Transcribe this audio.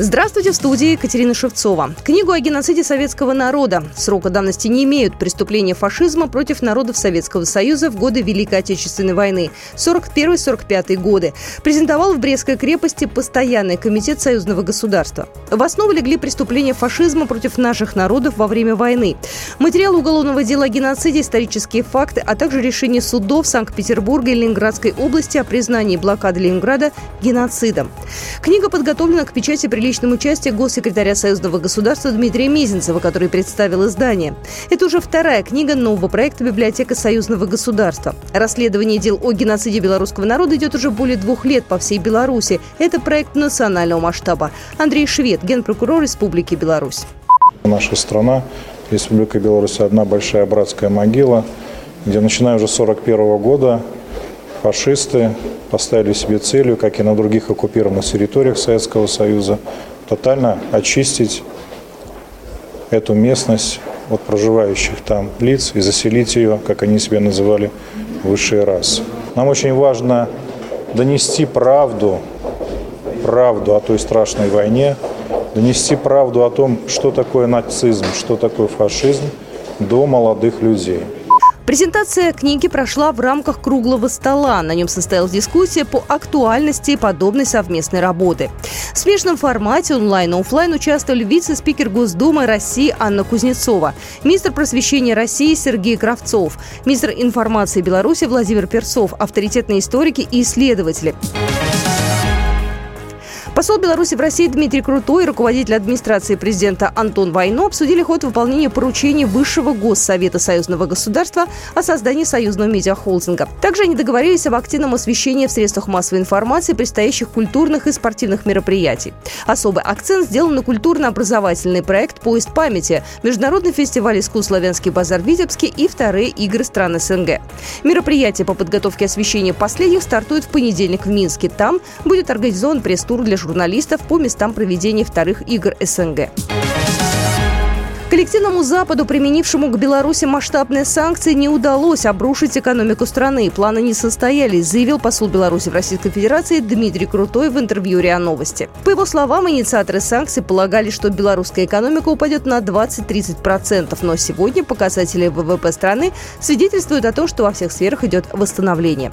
Здравствуйте, в студии Екатерина Шевцова. Книгу о геноциде советского народа срока давности не имеют преступления фашизма против народов Советского Союза в годы Великой Отечественной войны 41-45 годы. Презентовал в Брестской крепости Постоянный комитет союзного государства. В основу легли преступления фашизма против наших народов во время войны. Материал уголовного дела о геноциде, исторические факты, а также решение судов Санкт-Петербурга и Ленинградской области о признании блокады Ленинграда геноцидом. Книга подготовлена к печати при личном участии госсекретаря Союзного государства Дмитрия Мезенцева, который представил издание. Это уже вторая книга нового проекта «Библиотека Союзного государства». Расследование дел о геноциде белорусского народа идет уже более двух лет по всей Беларуси. Это проект национального масштаба. Андрей Швед, генпрокурор Республики Беларусь. Наша страна, Республика Беларусь, одна большая братская могила, где начиная уже с 1941 года фашисты поставили себе целью, как и на других оккупированных территориях Советского Союза, тотально очистить эту местность от проживающих там лиц и заселить ее, как они себя называли, высшие расы. Нам очень важно донести правду, правду о той страшной войне, донести правду о том, что такое нацизм, что такое фашизм до молодых людей. Презентация книги прошла в рамках круглого стола. На нем состоялась дискуссия по актуальности подобной совместной работы. В смешанном формате онлайн и офлайн участвовали вице-спикер Госдумы России Анна Кузнецова, министр просвещения России Сергей Кравцов, министр информации Беларуси Владимир Перцов, авторитетные историки и исследователи. Посол Беларуси в России Дмитрий Крутой и руководитель администрации президента Антон Войно обсудили ход выполнения поручений Высшего Госсовета Союзного государства о создании союзного медиахолдинга. Также они договорились об активном освещении в средствах массовой информации предстоящих культурных и спортивных мероприятий. Особый акцент сделан на культурно-образовательный проект «Поезд памяти», Международный фестиваль искусств «Славянский базар» в Витебске и вторые игры стран СНГ. Мероприятие по подготовке освещения последних стартует в понедельник в Минске. Там будет организован пресс-тур для журналистов журналистов по местам проведения вторых игр СНГ. Коллективному Западу, применившему к Беларуси масштабные санкции, не удалось обрушить экономику страны. Планы не состоялись, заявил посол Беларуси в Российской Федерации Дмитрий Крутой в интервью РИА Новости. По его словам, инициаторы санкций полагали, что белорусская экономика упадет на 20-30%, но сегодня показатели ВВП страны свидетельствуют о том, что во всех сферах идет восстановление.